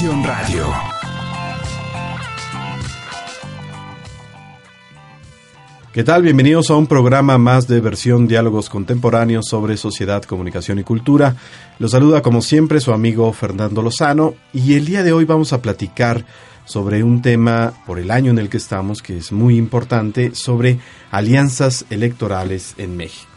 Radio. ¿Qué tal? Bienvenidos a un programa más de versión Diálogos Contemporáneos sobre Sociedad, Comunicación y Cultura. Los saluda como siempre su amigo Fernando Lozano y el día de hoy vamos a platicar sobre un tema por el año en el que estamos que es muy importante sobre alianzas electorales en México.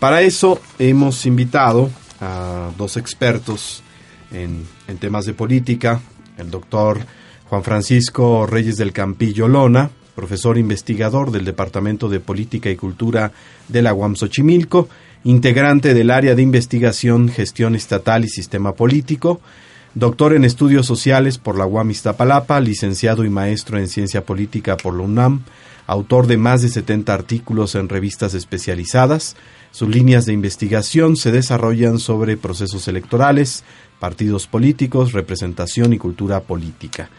Para eso hemos invitado a dos expertos en, temas de política, el doctor Juan Francisco Reyes del Campillo Lona, profesor investigador del Departamento de Política y Cultura de la UAM Xochimilco, integrante del área de investigación, gestión estatal y sistema político, doctor en estudios sociales por la UAM Iztapalapa, licenciado y maestro en ciencia política por la UNAM, autor de más de 70 artículos en revistas especializadas. Sus líneas de investigación se desarrollan sobre procesos electorales, partidos políticos, representación y cultura política.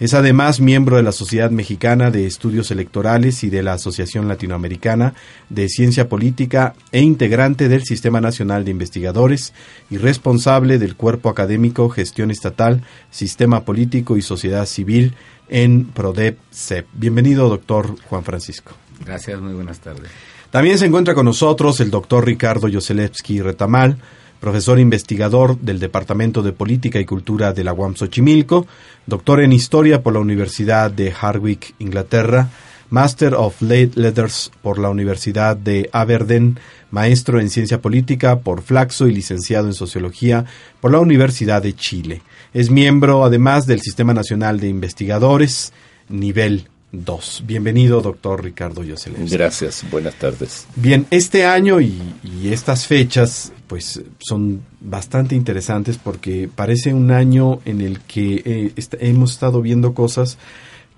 Es además miembro de la Sociedad Mexicana de Estudios Electorales y de la Asociación Latinoamericana de Ciencia Política e integrante del Sistema Nacional de Investigadores y responsable del Cuerpo Académico Gestión Estatal, Sistema Político y Sociedad Civil en PRODEP-CEP. Bienvenido, doctor Juan Francisco. Gracias, muy buenas tardes. También se encuentra con nosotros el doctor Ricardo Yoselewski Retamal, profesor investigador del Departamento de Política y Cultura de la UAM Xochimilco, doctor en Historia por la Universidad de Harwich, Inglaterra, Master of Late Letters por la Universidad de Aberdeen, maestro en Ciencia Política por Flaxo y licenciado en Sociología por la Universidad de Chile. Es miembro además del Sistema Nacional de Investigadores, nivel 2. Bienvenido, doctor Ricardo Yoselewski. Gracias, buenas tardes. Bien, este año y, y, estas fechas pues son bastante interesantes porque parece un año en el que eh, hemos estado viendo cosas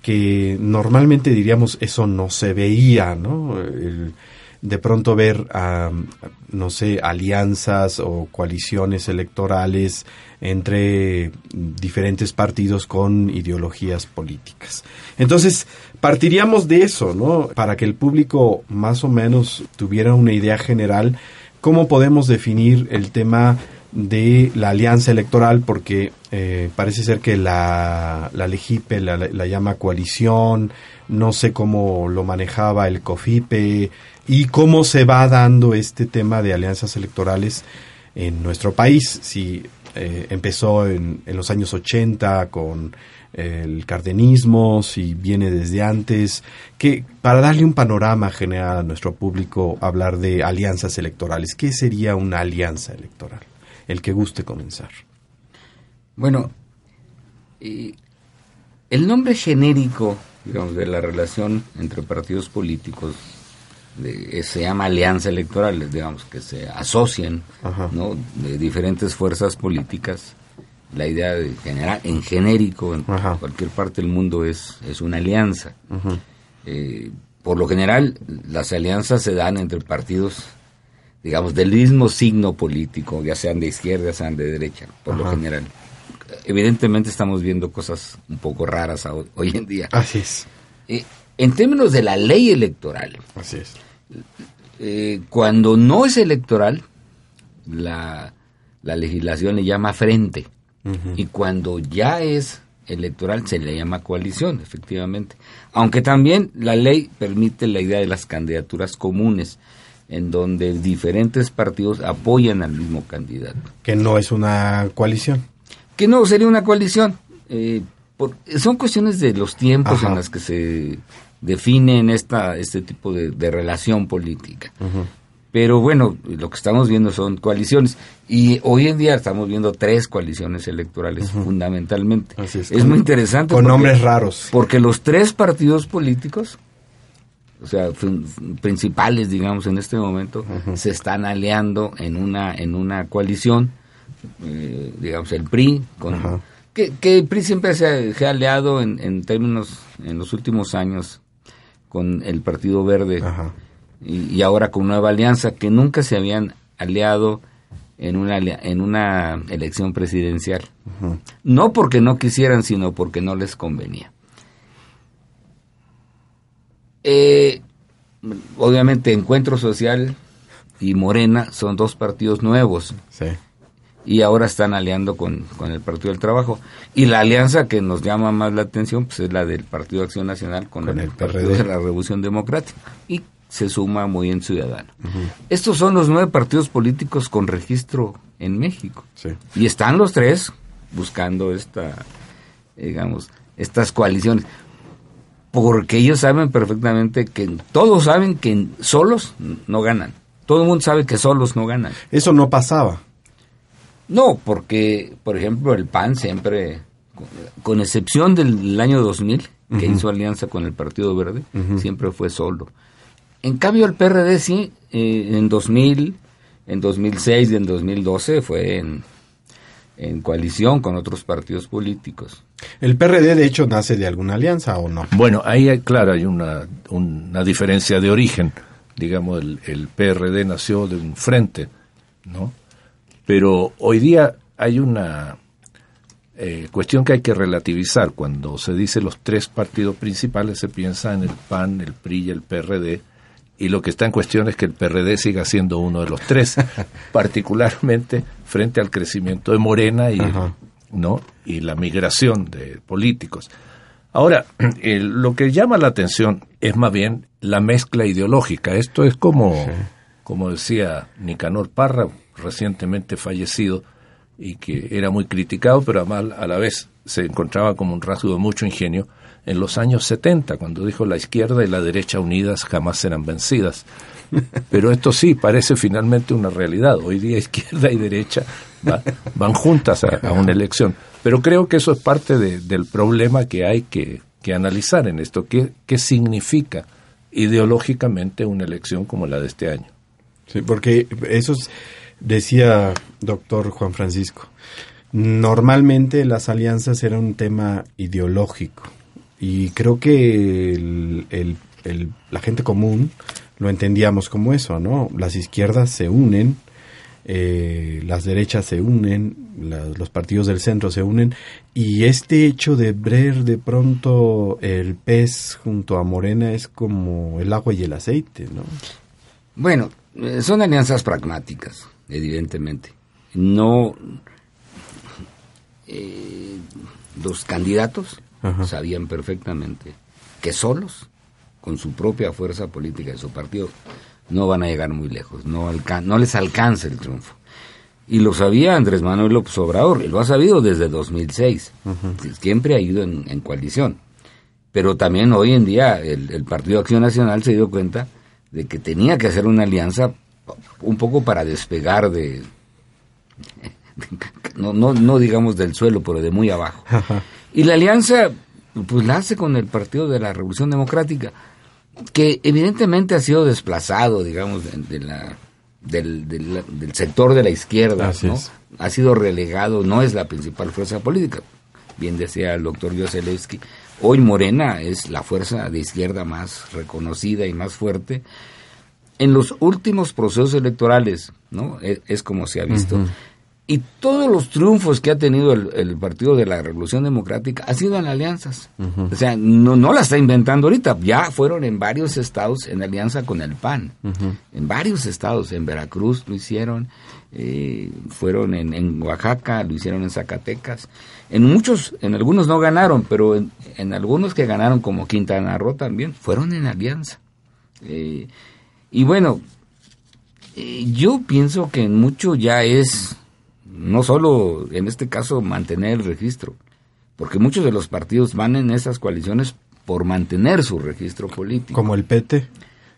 que normalmente diríamos eso no se veía, ¿no? De pronto ver, no sé, alianzas o coaliciones electorales entre diferentes partidos con ideologías políticas. Entonces, partiríamos de eso, ¿no? Para que el público más o menos tuviera una idea general, ¿cómo podemos definir el tema de la alianza electoral? Porque eh, parece ser que la, la Legipe la, la llama coalición, no sé cómo lo manejaba el COFIPE y cómo se va dando este tema de alianzas electorales en nuestro país. Si eh, empezó en, en, los años 80 con el cardenismo, si viene desde antes, que para darle un panorama general a nuestro público, hablar de alianzas electorales, ¿qué sería una alianza electoral? El que guste comenzar. Bueno, eh, el nombre genérico, digamos, de la relación entre partidos políticos de, se llama alianza electoral, digamos, que se asocien ¿no? de diferentes fuerzas políticas. La idea de general, en genérico, en Ajá. cualquier parte del mundo, es, es una alianza. Eh, por lo general, las alianzas se dan entre partidos, digamos, del mismo signo político, ya sean de izquierda, ya sean de derecha, por Ajá. lo general. Evidentemente estamos viendo cosas un poco raras hoy en día. Así es. Eh, en términos de la ley electoral, Así es. Eh, cuando no es electoral, la, la legislación le llama frente. Uh -huh. Y cuando ya es electoral, se le llama coalición, efectivamente. Aunque también la ley permite la idea de las candidaturas comunes, en donde diferentes partidos apoyan al mismo candidato. Que no es una coalición. Que no, sería una coalición. Eh, por, son cuestiones de los tiempos Ajá. en las que se definen esta, este tipo de, de relación política. Uh -huh. Pero bueno, lo que estamos viendo son coaliciones. Y hoy en día estamos viendo tres coaliciones electorales, uh -huh. fundamentalmente. es, es con, muy interesante. Con porque, nombres raros. Porque los tres partidos políticos, o sea, principales, digamos, en este momento, uh -huh. se están aliando en una, en una coalición, eh, digamos, el PRI, con... Uh -huh. Que, que, el PRI siempre se ha, se ha aliado en, en, términos, en los últimos años, con el Partido Verde y, y, ahora con Nueva Alianza, que nunca se habían aliado en una, en una elección presidencial. Uh -huh. No porque no quisieran, sino porque no les convenía. Eh, obviamente Encuentro Social y Morena son dos partidos nuevos. Sí. y ahora están aliando con, con, el Partido del Trabajo. Y la alianza que nos llama más la atención pues es la del Partido de Acción Nacional con, el, Partido de la Revolución Democrática. Y se suma muy en Ciudadano. Estos son los nueve partidos políticos con registro en México. Y están los tres buscando esta, digamos, estas coaliciones. Porque ellos saben perfectamente que todos saben que solos no ganan. Todo el mundo sabe que solos no ganan. Eso no pasaba. No, porque, por ejemplo, el PAN siempre, con excepción del año 2000, que hizo alianza con el Partido Verde, siempre fue solo. En cambio, el PRD sí, eh, en 2000, en 2006 y en 2012 fue en, en coalición con otros partidos políticos. ¿El PRD de hecho nace de alguna alianza o no? Bueno, ahí hay, claro, hay una, una diferencia de origen. Digamos, el, el, PRD nació de un frente, ¿no? Pero hoy día hay una eh, cuestión que hay que relativizar. Cuando se dice los tres partidos principales, se piensa en el PAN, el PRI y el PRD, y lo que está en cuestión es que el PRD siga siendo uno de los tres, particularmente frente al crecimiento de Morena y, ¿no? y la migración de políticos. Ahora, lo que llama la atención es más bien la mezcla ideológica. Esto es como, como decía Nicanor Parra, recientemente fallecido, y que era muy criticado, pero a la vez se encontraba como un rasgo de mucho ingenio en los años 70, cuando dijo la izquierda y la derecha unidas jamás serán vencidas. Pero esto sí parece finalmente una realidad. Hoy día izquierda y derecha van juntas a, una elección. Pero creo que eso es parte del problema que hay que, analizar en esto. ¿Qué, ¿Qué significa ideológicamente una elección como la de este año? Sí, porque eso decía doctor Juan Francisco. Normalmente las alianzas eran un tema ideológico y creo que el, la gente común lo entendíamos como eso, ¿no? Las izquierdas se unen, eh, las derechas se unen, los partidos del centro se unen, y este hecho de ver de pronto el pez junto a Morena es como el agua y el aceite, ¿no? Bueno, eh, son alianzas pragmáticas, evidentemente. No. Eh, los candidatos sabían perfectamente que solos, con su propia fuerza política de su partido, no van a llegar muy lejos, no, no les alcanza el triunfo. Y lo sabía Andrés Manuel López Obrador, y lo ha sabido desde 2006. Siempre ha ido en, coalición. Pero también hoy en día el, el Partido Acción Nacional se dio cuenta de que tenía que hacer una alianza un poco para despegar de, no, no, no digamos del suelo, pero de muy abajo. Y la alianza, pues la hace con el Partido de la Revolución Democrática, que evidentemente ha sido desplazado, digamos, de, la, del, del, sector de la izquierda, ¿no? Ha sido relegado, no es la principal fuerza política. Bien decía el doctor Yoselewski, hoy Morena es la fuerza de izquierda más reconocida y más fuerte. En los últimos procesos electorales, ¿no? E, es, como se ha visto. Y todos los triunfos que ha tenido el, Partido de la Revolución Democrática ha sido en alianzas. O sea, no, no la está inventando ahorita. Ya fueron en varios estados en alianza con el PAN. En varios estados. En Veracruz lo hicieron. Eh, fueron en, Oaxaca, lo hicieron en Zacatecas. En muchos, en algunos no ganaron, pero en, algunos que ganaron, como Quintana Roo también, fueron en alianza. Eh, y bueno, eh, yo pienso que en mucho ya es no solo en este caso mantener el registro, porque muchos de los partidos van en esas coaliciones por mantener su registro político. Como el PT.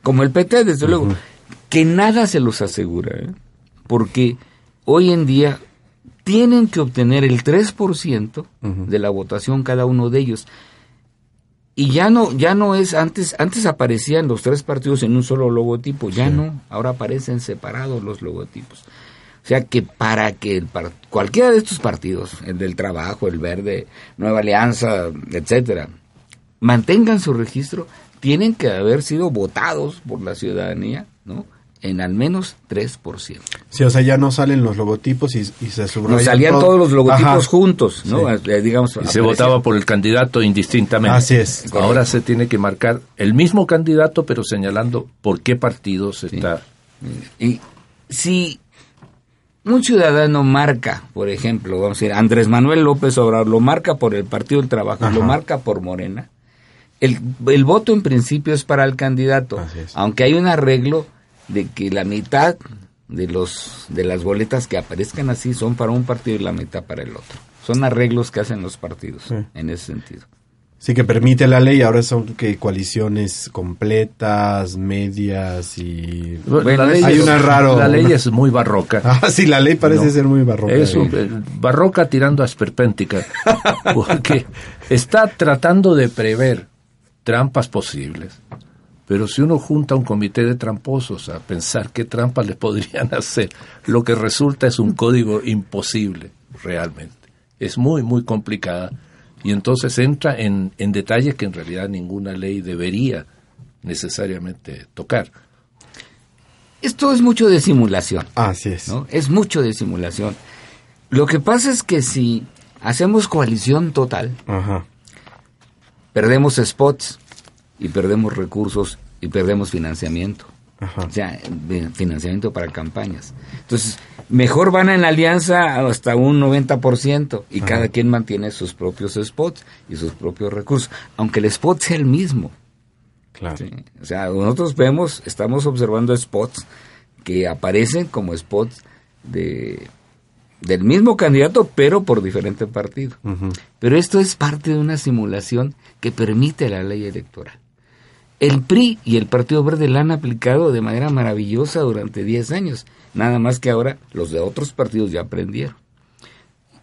Como el PT, desde luego. Que nada se los asegura, ¿eh? porque hoy en día tienen que obtener el 3% de la votación cada uno de ellos. Y ya no, ya no es, antes, antes aparecían los tres partidos en un solo logotipo, ya no, ahora aparecen separados los logotipos. O sea que para que el cualquiera de estos partidos, el del Trabajo, el Verde, Nueva Alianza, etcétera, mantengan su registro, tienen que haber sido votados por la ciudadanía, ¿no? En al menos 3%. Sí, o sea, ya no salen los logotipos y, se subrayan. No salían todos los logotipos juntos, ¿no? Eh, digamos, y se votaba por el candidato indistintamente. Así es. Ahora se tiene que marcar el mismo candidato, pero señalando por qué partido se está. Y si un ciudadano marca, por ejemplo, vamos a decir, Andrés Manuel López Obrador lo marca por el Partido del Trabajo, lo marca por Morena, el, el, voto en principio es para el candidato, aunque hay un arreglo de que la mitad de los de las boletas que aparezcan así son para un partido y la mitad para el otro. Son arreglos que hacen los partidos en ese sentido. Sí, que permite la ley, ahora son que coaliciones completas, medias y... Bueno, la ley hay es, una raro... La ley es muy barroca. Ah, sí, la ley parece ser muy barroca. Es eh, barroca tirando a esperpéntica, porque está tratando de prever trampas posibles. Pero si uno junta un comité de tramposos a pensar qué trampas le podrían hacer, lo que resulta es un código imposible, realmente. Es muy, muy complicada y entonces entra en, en detalles que en realidad ninguna ley debería necesariamente tocar. Esto es mucho de simulación. Así es. ¿no? Es mucho de simulación. Lo que pasa es que si hacemos coalición total, perdemos spots y perdemos recursos y perdemos financiamiento. O sea, financiamiento para campañas. Entonces, mejor van en alianza hasta un 90% y cada quien mantiene sus propios spots y sus propios recursos, aunque el spot sea el mismo. Claro. O sea, nosotros vemos, estamos observando spots que aparecen como spots de del mismo candidato, pero por diferente partido. Pero esto es parte de una simulación que permite la ley electoral. El PRI y el Partido Verde la han aplicado de manera maravillosa durante 10 años, nada más que ahora los de otros partidos ya aprendieron.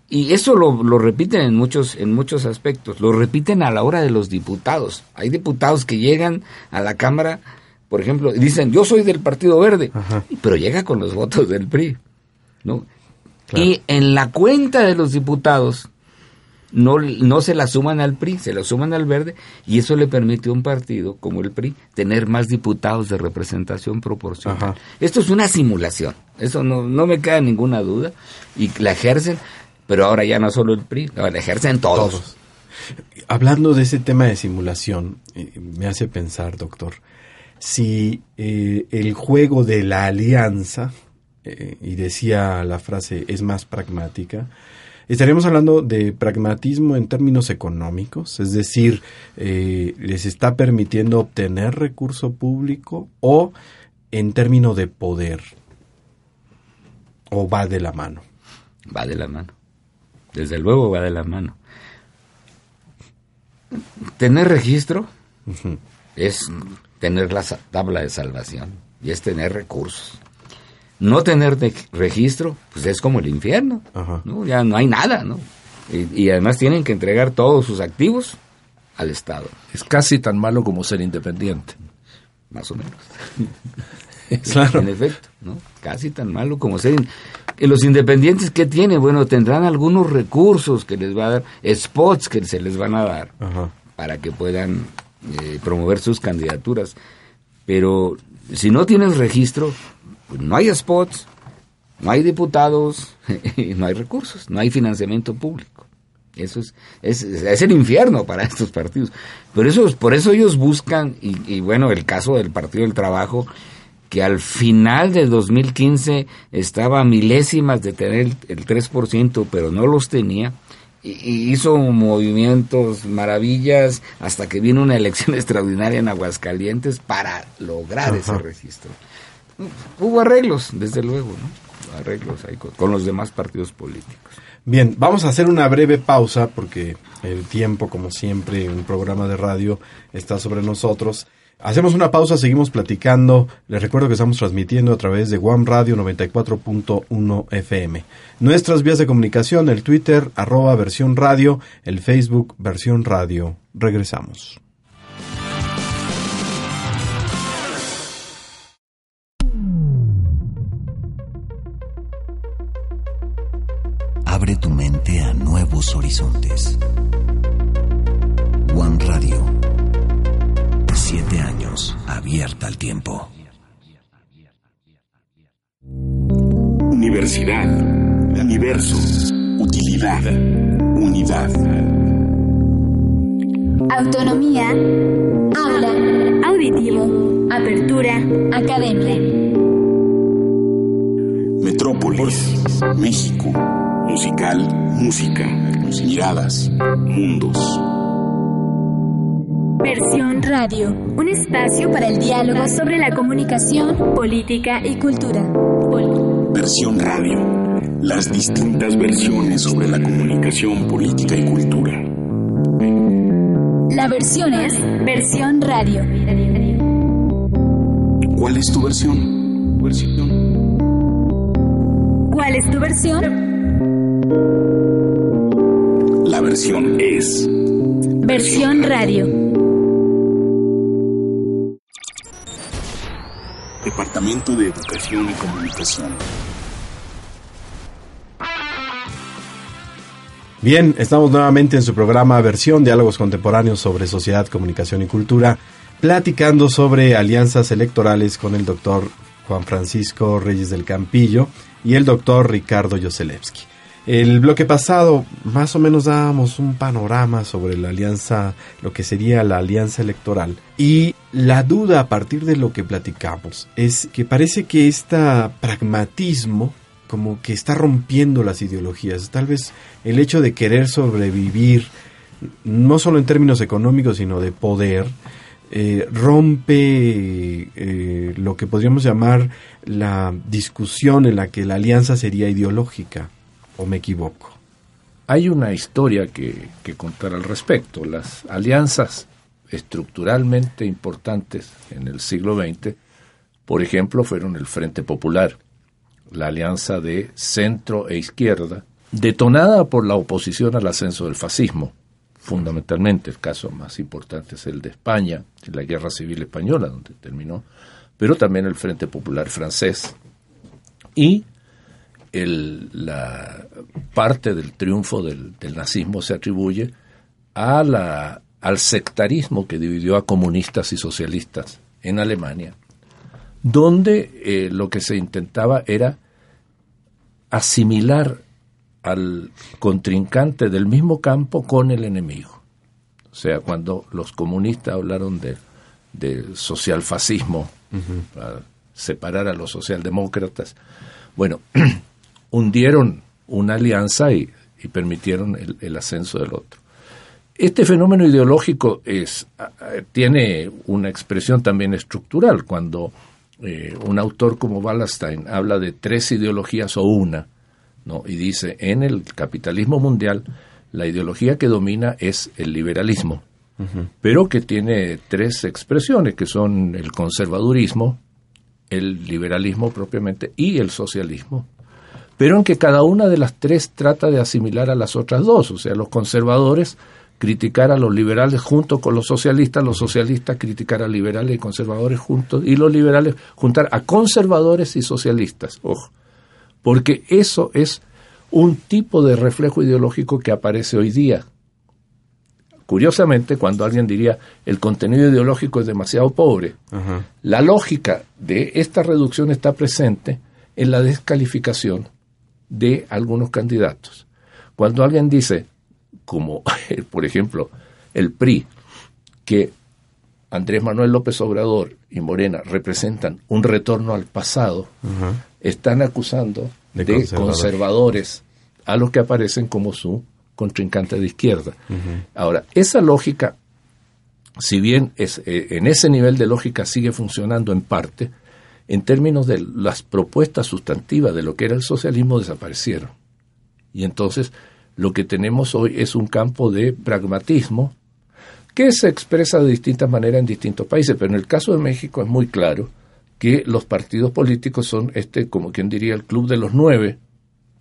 Y eso lo, lo, repiten en muchos, en muchos aspectos, lo repiten a la hora de los diputados. Hay diputados que llegan a la Cámara, por ejemplo, y dicen, yo soy del Partido Verde, pero llega con los votos del PRI. ¿no? Y en la cuenta de los diputados no, no se la suman al PRI, se la suman al verde y eso le permite a un partido como el PRI tener más diputados de representación proporcional. Esto es una simulación, eso no, no me queda ninguna duda y la ejercen, pero ahora ya no solo el PRI, la ejercen todos. Hablando de ese tema de simulación, eh, me hace pensar, doctor, si eh, el juego de la alianza, eh, y decía la frase es más pragmática, Estaríamos hablando de pragmatismo en términos económicos, es decir, eh, les está permitiendo obtener recurso público o en términos de poder, o va de la mano. Va de la mano, desde luego va de la mano. Tener registro es tener la tabla de salvación y es tener recursos no tener registro, pues es como el infierno, ¿no? Ya no hay nada, ¿no? Y, además tienen que entregar todos sus activos al Estado. Es casi tan malo como ser independiente. Más o menos. claro. En efecto, ¿no? Casi tan malo como ser... Los independientes, ¿qué tienen? Bueno, tendrán algunos recursos que les va a dar, spots que se les van a dar para que puedan eh, promover sus candidaturas. Pero si no tienes registro, no hay spots, no hay diputados, no hay recursos, no hay financiamiento público. Eso es, es, el infierno para estos partidos. Pero eso, por eso ellos buscan, y, bueno, el caso del Partido del Trabajo, que al final del 2015 estaba milésimas de tener el 3%, pero no los tenía, y hizo movimientos, maravillas, hasta que vino una elección extraordinaria en Aguascalientes para lograr ese registro hubo arreglos, desde luego, ¿no? Arreglos ahí con, los demás partidos políticos. Bien, vamos a hacer una breve pausa porque el tiempo, como siempre, un programa de radio está sobre nosotros. Hacemos una pausa, seguimos platicando. Les recuerdo que estamos transmitiendo a través de One Radio 94.1 FM. Nuestras vías de comunicación, el Twitter, arroba versión radio, el Facebook, versión radio. Regresamos. Nuevos horizontes. One Radio. Siete años abierta al tiempo. Universidad. Universo. Utilidad. Unidad. Autonomía. Aula. Auditivo. Apertura. Academia. Metrópolis, México, musical, música, miradas, mundos. Versión Radio, un espacio para el diálogo sobre la comunicación, política y cultura. Versión Radio, las distintas versiones sobre la comunicación, política y cultura. La versión es Versión Radio. ¿Cuál es tu versión? Versión. ¿Cuál es tu versión? La versión es Versión Radio. Departamento de Educación y Comunicación. Bien, estamos nuevamente en su programa Versión Diálogos Contemporáneos sobre Sociedad, Comunicación y Cultura, platicando sobre alianzas electorales con el doctor Juan Francisco Reyes del Campillo y el doctor Ricardo Yoselewski. El bloque pasado más o menos dábamos un panorama sobre la alianza, lo que sería la alianza electoral. Y la duda a partir de lo que platicamos es que parece que este pragmatismo como que está rompiendo las ideologías. Tal vez el hecho de querer sobrevivir, no solo en términos económicos, sino de poder, eh, rompe eh, lo que podríamos llamar la discusión en la que la alianza sería ideológica, o me equivoco. Hay una historia que, contar al respecto. Las alianzas estructuralmente importantes en el siglo XX, por ejemplo, fueron el Frente Popular, la alianza de centro e izquierda, detonada por la oposición al ascenso del fascismo, fundamentalmente. El caso más importante es el de España, la Guerra Civil Española, donde terminó, pero también el Frente Popular francés. Y el, la parte del triunfo del, del nazismo se atribuye a la, al sectarismo que dividió a comunistas y socialistas en Alemania, donde eh, lo que se intentaba era asimilar al contrincante del mismo campo con el enemigo. O sea, cuando los comunistas hablaron de, de socialfascismo, para separar a los socialdemócratas, bueno, hundieron una alianza y, y permitieron el, el, ascenso del otro. Este fenómeno ideológico es, tiene una expresión también estructural. Cuando eh, un autor como Wallerstein habla de tres ideologías o una, ¿no? y dice, en el capitalismo mundial, la ideología que domina es el liberalismo, uh -huh. pero que tiene tres expresiones, que son el conservadurismo, el liberalismo propiamente y el socialismo pero en que cada una de las tres trata de asimilar a las otras dos, o sea, los conservadores criticar a los liberales junto con los socialistas, los socialistas criticar a liberales y conservadores juntos, y los liberales juntar a conservadores y socialistas, ojo, porque eso es un tipo de reflejo ideológico que aparece hoy día. Curiosamente, cuando alguien diría el contenido ideológico es demasiado pobre, la lógica de esta reducción está presente en la descalificación de algunos candidatos. Cuando alguien dice, como por ejemplo el PRI, que Andrés Manuel López Obrador y Morena representan un retorno al pasado, uh -huh. están acusando de, de conservador. conservadores a los que aparecen como su contrincante de izquierda. Uh -huh. Ahora, esa lógica, si bien es, eh, en ese nivel de lógica sigue funcionando en parte, en términos de las propuestas sustantivas de lo que era el socialismo desaparecieron. Y entonces lo que tenemos hoy es un campo de pragmatismo que se expresa de distintas maneras en distintos países, pero en el caso de México es muy claro que los partidos políticos son este, como quien diría, el club de los nueve,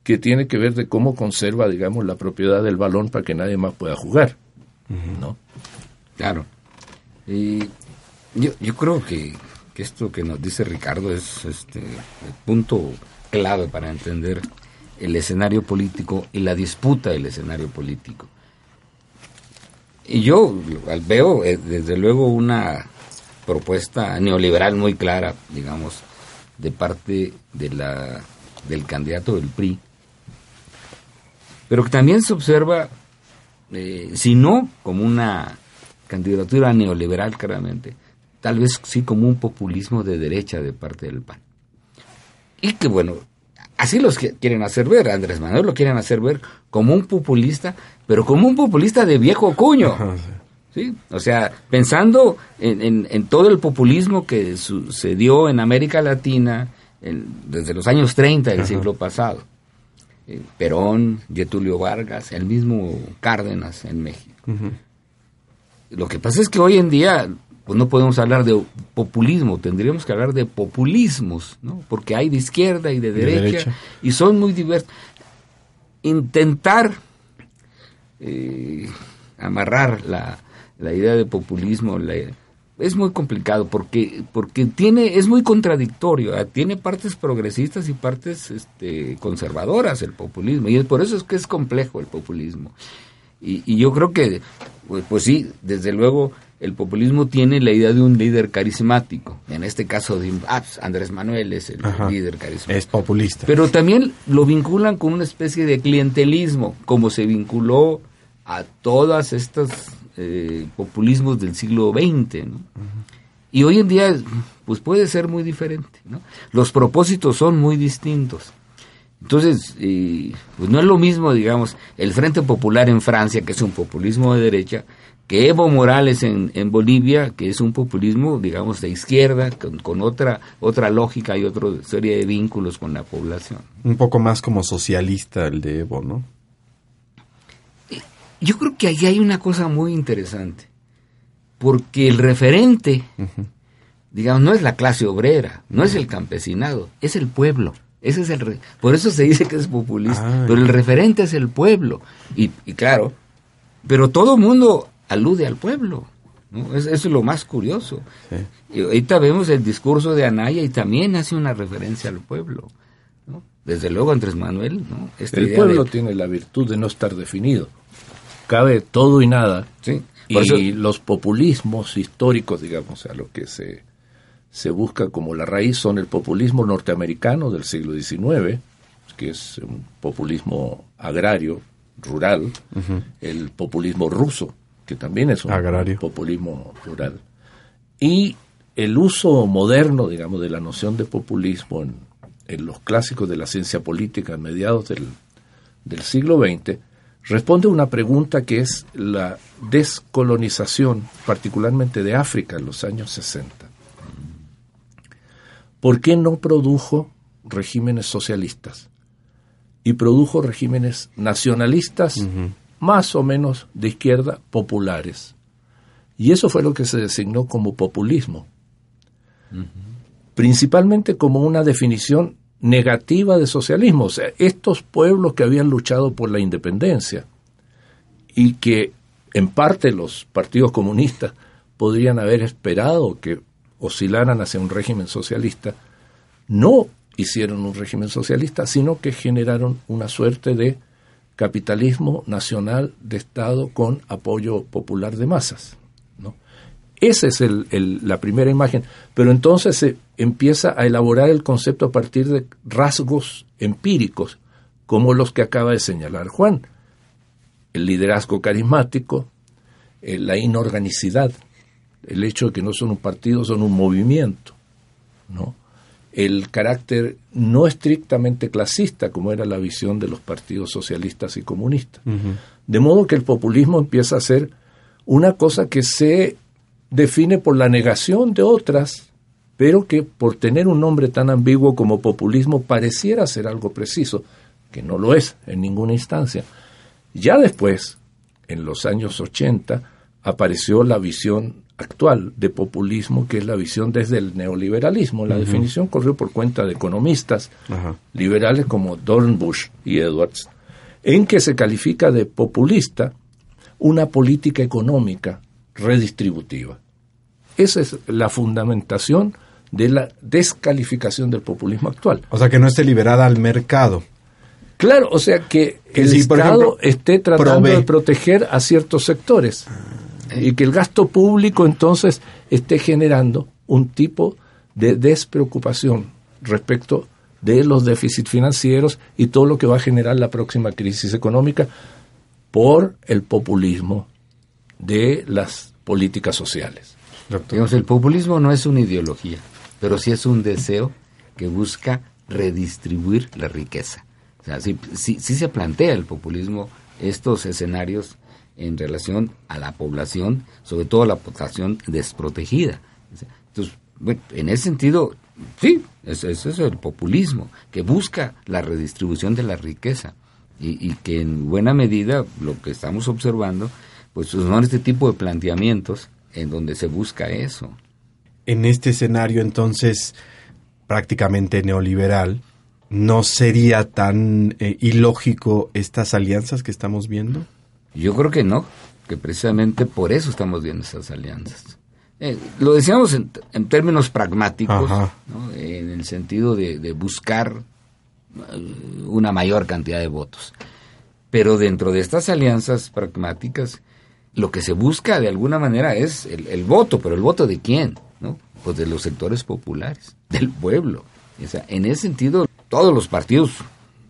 que tiene que ver de cómo conserva, digamos, la propiedad del balón para que nadie más pueda jugar. ¿no? Claro. Y yo, yo creo que, que esto que nos dice Ricardo es este, el punto clave para entender el escenario político y la disputa del escenario político. Y yo veo eh, desde luego una propuesta neoliberal muy clara, digamos, de parte de la, del candidato del PRI, pero que también se observa, eh, si no como una candidatura neoliberal claramente, tal vez sí como un populismo de derecha de parte del PAN. Y que bueno, así los que quieren hacer ver, Andrés Manuel lo quieren hacer ver como un populista, pero como un populista de viejo cuño. ¿sí? O sea, pensando en, en, todo el populismo que sucedió en América Latina desde los años 30 del siglo pasado. Eh, Perón, Getulio Vargas, el mismo Cárdenas en México. Lo que pasa es que hoy en día pues no podemos hablar de populismo, tendríamos que hablar de populismos, ¿no? Porque hay de izquierda y de derecha, y son muy diversos. Intentar eh, amarrar la, la, idea de populismo es muy complicado porque porque tiene es muy contradictorio, ah, tiene partes progresistas y partes este, conservadoras el populismo y es por eso es que es complejo el populismo. Y, y yo creo que pues, pues sí, desde luego el populismo tiene la idea de un líder carismático. En este caso, ah, pues, Andrés Manuel es el líder carismático. Es populista. Pero también lo vinculan con una especie de clientelismo, como se vinculó a todas estas eh, populismos del siglo XX. Y hoy en día, pues puede ser muy diferente. Los propósitos son muy distintos. Entonces, eh, pues no es lo mismo, digamos, el Frente Popular en Francia, que es un populismo de derecha, que Evo Morales en, en Bolivia, que es un populismo, digamos, de izquierda, con, otra, otra lógica y otra serie de vínculos con la población. Un poco más como socialista el de Evo, ¿no? Yo creo que ahí hay una cosa muy interesante, porque el referente, digamos, no es la clase obrera, no es el campesinado, es el pueblo. Ese es el por eso se dice que es populista, ah, pero el referente es el pueblo. Y, y claro, pero todo mundo alude al pueblo. ¿no? Es, eso es lo más curioso. Y ahorita vemos el discurso de Anaya y también hace una referencia al pueblo. ¿no? Desde luego Andrés Manuel. ¿no? el pueblo tiene la virtud de no estar definido. Cabe todo y nada. Sí. y los populismos históricos, digamos, a lo que se, se busca como la raíz son el populismo norteamericano del siglo XIX, que es un populismo agrario, rural, el populismo ruso, que también es un populismo rural, y el uso moderno, digamos, de la noción de populismo en, los clásicos de la ciencia política a mediados del, del siglo XX, responde a una pregunta que es la descolonización, particularmente de África en los años 60. ¿Por qué no produjo regímenes socialistas? Y produjo regímenes nacionalistas más o menos de izquierda populares. Y eso fue lo que se designó como populismo. Principalmente como una definición negativa de socialismo. O sea, estos pueblos que habían luchado por la independencia y que en parte los partidos comunistas podrían haber esperado que oscilaran hacia un régimen socialista, no hicieron un régimen socialista, sino que generaron una suerte de capitalismo nacional de Estado con apoyo popular de masas. ¿no? Esa es el, la primera imagen, pero entonces se empieza a elaborar el concepto a partir de rasgos empíricos, como los que acaba de señalar Juan. El liderazgo carismático, eh, la inorganicidad, el hecho de que no son un partido, son un movimiento, ¿no? El carácter no estrictamente clasista, como era la visión de los partidos socialistas y comunistas. De modo que el populismo empieza a ser una cosa que se define por la negación de otras, pero que por tener un nombre tan ambiguo como populismo pareciera ser algo preciso, que no lo es en ninguna instancia. Ya después, en los años 80, apareció la visión actual de populismo, que es la visión desde el neoliberalismo. La definición corrió por cuenta de economistas liberales como Dornbusch y Edwards, en que se califica de populista una política económica redistributiva. Esa es la fundamentación de la descalificación del populismo actual. O sea, que no esté liberada al mercado. Claro, o sea, que, el Estado esté tratando de proteger a ciertos sectores y que el gasto público entonces esté generando un tipo de despreocupación respecto de los déficits financieros y todo lo que va a generar la próxima crisis económica por el populismo de las políticas sociales. el populismo no es una ideología, pero sí es un deseo que busca redistribuir la riqueza. O sea, sí, sí, sí se plantea el populismo estos escenarios en relación a la población, sobre todo a la población desprotegida. Entonces, en ese sentido, sí, eso es el populismo, que busca la redistribución de la riqueza y, y, que en buena medida lo que estamos observando, pues son este tipo de planteamientos en donde se busca eso. En este escenario, entonces, prácticamente neoliberal, ¿no sería tan eh, ilógico estas alianzas que estamos viendo? Yo creo que no, que precisamente por eso estamos viendo esas alianzas. Eh, lo decíamos en, en términos pragmáticos, ¿no? en el sentido de, de, buscar eh, una mayor cantidad de votos. Pero dentro de estas alianzas pragmáticas, lo que se busca de alguna manera es el, el voto, pero el voto de quién, ¿no? Pues de los sectores populares, del pueblo. O sea, en ese sentido, todos los partidos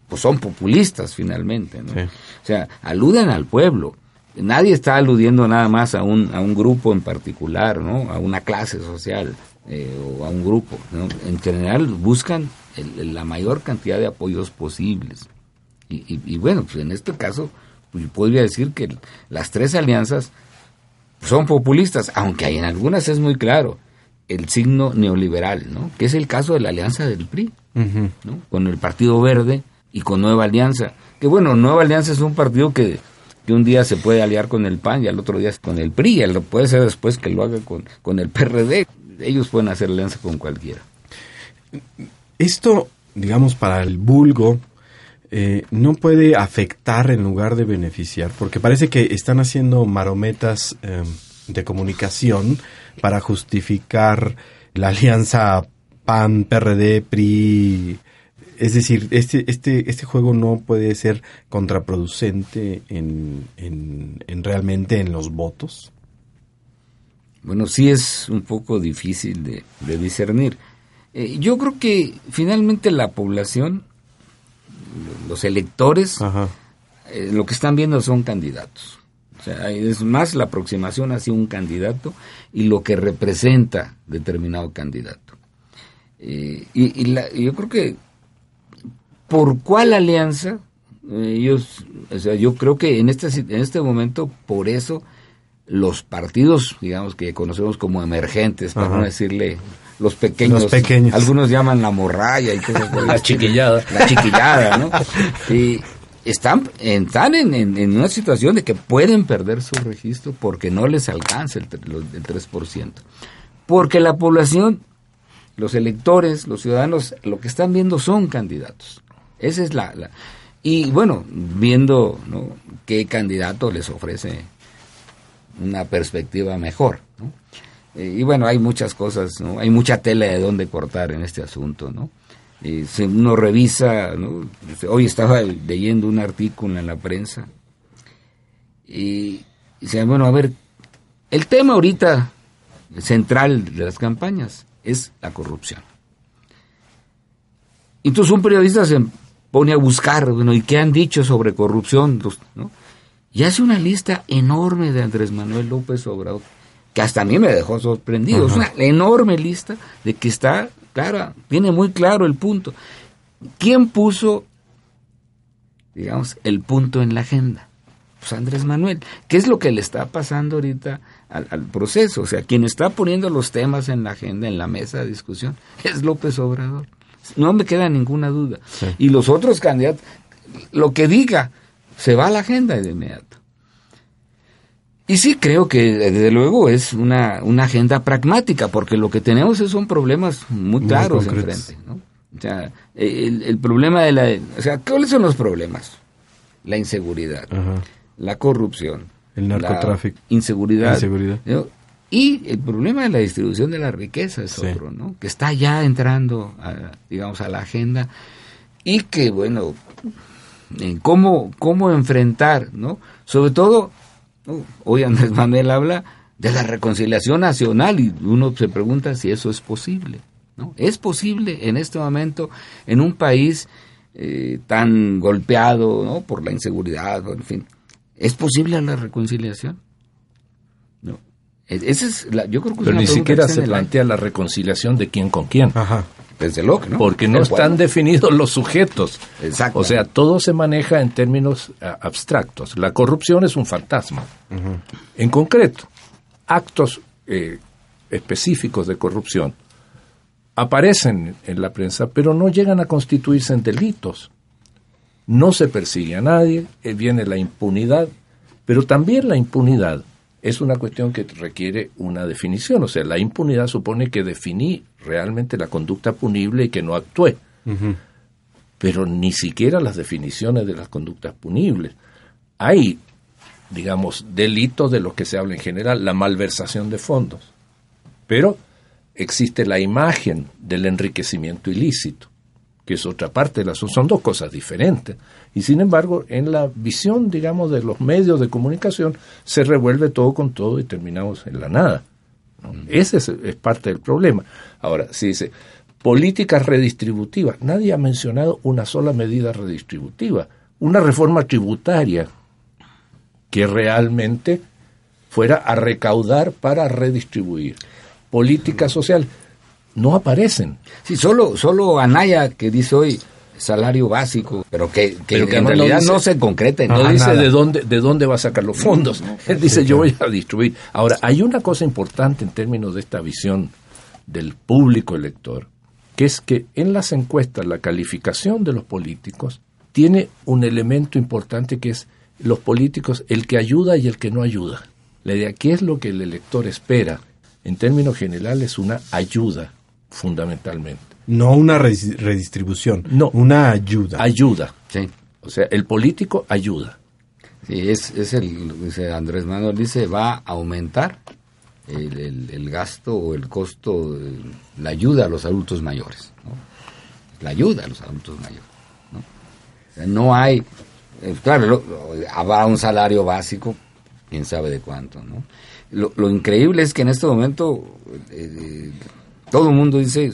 pues son populistas finalmente, ¿no? Sí. O sea, aluden al pueblo. Nadie está aludiendo nada más a un, a un grupo en particular, ¿no? A una clase social eh, o a un grupo, ¿no? En general buscan el, la mayor cantidad de apoyos posibles. Y, y, y bueno, pues en este caso, pues podría decir que las tres alianzas son populistas, aunque hay en algunas es muy claro el signo neoliberal, ¿no? Que es el caso de la alianza del PRI, uh -huh. ¿no? Con el Partido Verde y con Nueva Alianza. Que bueno, Nueva Alianza es un partido que, un día se puede aliar con el PAN y al otro día con el PRI, y puede ser después que lo haga con, con el PRD. Ellos pueden hacer alianza con cualquiera. Esto, digamos, para el vulgo, eh, no puede afectar en lugar de beneficiar, porque parece que están haciendo marometas eh, de comunicación para justificar la alianza PAN, PRD, PRI. Es decir, este, este, este juego no puede ser contraproducente en, en, en realmente en los votos. Bueno, sí es un poco difícil de, de discernir. Eh, yo creo que finalmente la población, los electores, eh, lo que están viendo son candidatos. O sea, es más la aproximación hacia un candidato y lo que representa determinado candidato. Eh, y, y la, yo creo que por cuál alianza, eh, ellos, o sea, yo creo que en este, en este momento, por eso, los partidos, digamos, que conocemos como emergentes, para Ajá. no decirle los pequeños, los pequeños, algunos llaman la morralla y cosas La chiquillada. La chiquillada, ¿no? Y están, están en, en, en, una situación de que pueden perder su registro porque no les alcanza el, el 3%. Porque la población, los electores, los ciudadanos, lo que están viendo son candidatos. Esa es la... y bueno, viendo qué candidato les ofrece una perspectiva mejor. ¿no? y bueno, hay muchas cosas, ¿no? hay mucha tela de dónde cortar en este asunto. ¿no? Y uno revisa, ¿no? hoy estaba leyendo un artículo en la prensa y dice, bueno, a ver, el tema ahorita central de las campañas es la corrupción. Entonces un periodista se pone a buscar, bueno, ¿y qué han dicho sobre corrupción? ¿no? Y hace una lista enorme de Andrés Manuel López Obrador, que hasta a mí me dejó sorprendido. Uh -huh. Es una enorme lista de que está clara, tiene muy claro el punto. ¿Quién puso, digamos, el punto en la agenda? Pues Andrés Manuel. ¿Qué es lo que le está pasando ahorita al, al, proceso? O sea, quien está poniendo los temas en la agenda, en la mesa de discusión, es López Obrador. No me queda ninguna duda. Sí. Y los otros candidatos, lo que diga, se va a la agenda de inmediato. Y sí creo que desde luego es una, una agenda pragmática, porque lo que tenemos son problemas muy claros muy enfrente. ¿no? O sea, el, el, problema de la... O sea, ¿cuáles son los problemas? La inseguridad, Ajá. la corrupción, el narcotráfico, la inseguridad, inseguridad. ¿no? Y el problema de la distribución de la riqueza es sí. otro, ¿no? Que está ya entrando, a, digamos, a la agenda y que, bueno, en cómo, cómo enfrentar, ¿no? Sobre todo Hoy Andrés Manuel habla de la reconciliación nacional y uno se pregunta si eso es posible. ¿no? Es posible en este momento en un país eh, tan golpeado ¿no? por la inseguridad, en fin. ¿Es posible la reconciliación? Esa es la, yo creo que Pero ni siquiera se plantea la reconciliación de quién con quién. Ajá. desde ¿no? Porque no están definidos los sujetos. Exacto. O sea, todo se maneja en términos a- abstractos. La corrupción es un fantasma. En concreto, actos eh, específicos de corrupción aparecen en la prensa, pero no llegan a constituirse en delitos. No se persigue a nadie, eh, viene la impunidad, pero también la impunidad es una cuestión que requiere una definición. O sea, la impunidad supone que definí realmente la conducta punible y que no actué pero ni siquiera las definiciones de las conductas punibles. Hay, digamos, delitos de los que se habla en general, la malversación de fondos, pero existe la imagen del enriquecimiento ilícito, que es otra parte de la son dos cosas diferentes. Y sin embargo, en la visión, digamos, de los medios de comunicación, se revuelve todo con todo y terminamos en la nada. ¿no? Ese es, es parte del problema. Ahora, si dice políticas redistributivas, nadie ha mencionado una sola medida redistributiva, una reforma tributaria que realmente fuera a recaudar para redistribuir. Política social, no aparecen. Sí, solo, solo Anaya que dice hoy salario básico, pero que, que Pero que en no realidad dice- no se concreta. No nada. dice de dónde, de dónde va a sacar los fondos. Él dice, yo voy a distribuir. Ahora, hay una cosa importante en términos de esta visión del público elector, que es que en las encuestas la calificación de los políticos tiene un elemento importante que es los políticos, el que ayuda y el que no ayuda. La idea, ¿qué es lo que el elector espera? En términos generales, una ayuda, fundamentalmente. No una redis- redistribución, No. una ayuda. Ayuda. Sí. O sea, el político ayuda. Sí, es, es el, dice Andrés Manuel, dice, va a aumentar el, el- el gasto o el costo, de la ayuda a los adultos mayores. ¿no? La ayuda a los adultos mayores. ¿no? O sea, no hay, eh, claro, lo- lo- habrá un salario básico, quién sabe de cuánto. ¿no? Lo, lo increíble es que en este momento eh, todo el mundo dice,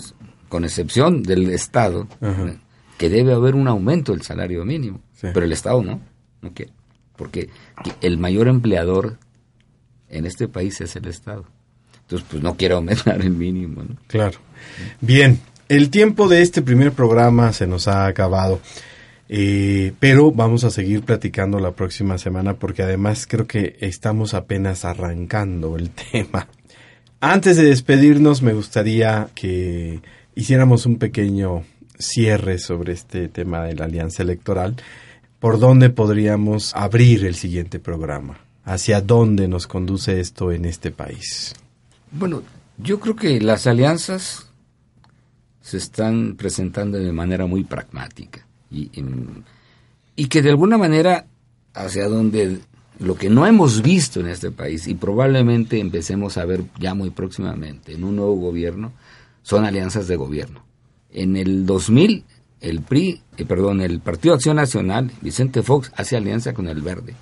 con excepción del Estado, Ajá. que debe haber un aumento del salario mínimo, Sí. pero el Estado no, no quiere, porque el mayor empleador en este país es el Estado. Entonces, pues no quiere aumentar el mínimo. ¿no? Claro. Bien, el tiempo de este primer programa se nos ha acabado. Eh, pero vamos a seguir platicando la próxima semana porque además creo que estamos apenas arrancando el tema. Antes de despedirnos me gustaría que hiciéramos un pequeño cierre sobre este tema de la alianza electoral. ¿Por dónde podríamos abrir el siguiente programa? ¿Hacia dónde nos conduce esto en este país? Bueno, yo creo que las alianzas se están presentando de manera muy pragmática y, y que de alguna manera hacia donde lo que no hemos visto en este país y probablemente empecemos a ver ya muy próximamente en un nuevo gobierno son alianzas de gobierno. En el 2000 el PRI, eh, perdón, el Partido Acción Nacional, Vicente Fox hace alianza con el Verde.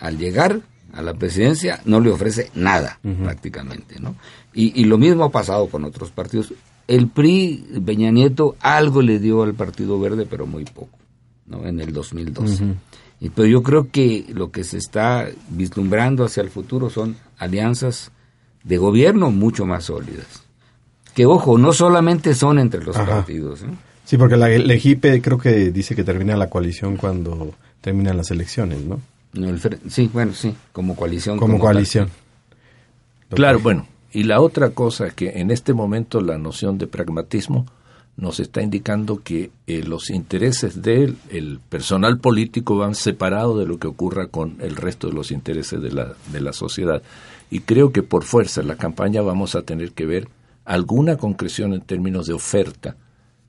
Al llegar a la presidencia no le ofrece nada prácticamente, ¿no? Y, y lo mismo ha pasado con otros partidos. El PRI, Peña Nieto, algo le dio al Partido Verde, pero muy poco, ¿no? En el 2012. Y, pero yo creo que lo que se está vislumbrando hacia el futuro son alianzas de gobierno mucho más sólidas. Que ojo, no solamente son entre los Ajá. partidos, ¿no? Sí, porque la Legipe creo que dice que termina la coalición cuando terminan las elecciones, ¿no? No, el fre- sí, bueno, sí, como coalición. Como coalición. Claro, bueno, y la otra cosa es que en este momento la noción de pragmatismo nos está indicando que eh, los intereses del el personal político van separados de lo que ocurra con el resto de los intereses de la, de la sociedad. Y creo que por fuerza en la campaña vamos a tener que ver alguna concreción en términos de oferta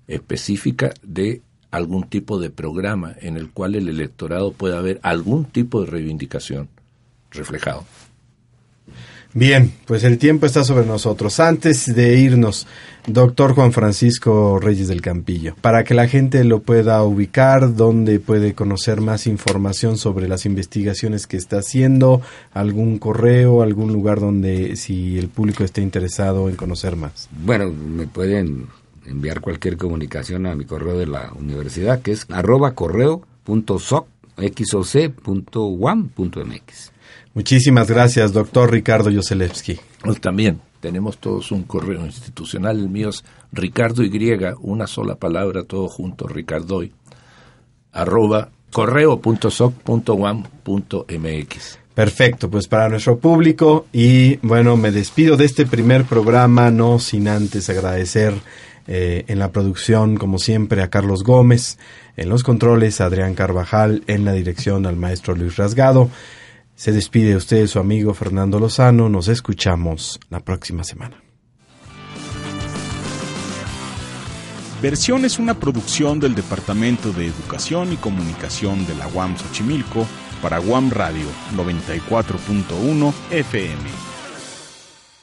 específica de algún tipo de programa en el cual el electorado pueda ver algún tipo de reivindicación reflejado. Bien, pues el tiempo está sobre nosotros. Antes de irnos, doctor Juan Francisco Reyes del Campillo, para que la gente lo pueda ubicar, donde puede conocer más información sobre las investigaciones que está haciendo, algún correo, algún lugar donde si el público esté interesado en conocer más. Bueno, me pueden enviar cualquier comunicación a mi correo de la universidad, que es arroba correo punto soc, xoc punto mx. Muchísimas gracias, doctor Ricardo Yoselewski. Pues también tenemos todos un correo institucional, el mío es Ricardo Y, una sola palabra, todo junto, Ricardoy, arroba correo.soc.wam.mx. Perfecto, pues para nuestro público y bueno, me despido de este primer programa, no sin antes agradecer eh, en la producción, como siempre, a Carlos Gómez, en los controles, a Adrián Carvajal, en la dirección al maestro Luis Rasgado. Se despide usted su amigo Fernando Lozano, nos escuchamos la próxima semana. Versión es una producción del Departamento de Educación y Comunicación de la UAM Xochimilco para UAM Radio 94.1 FM.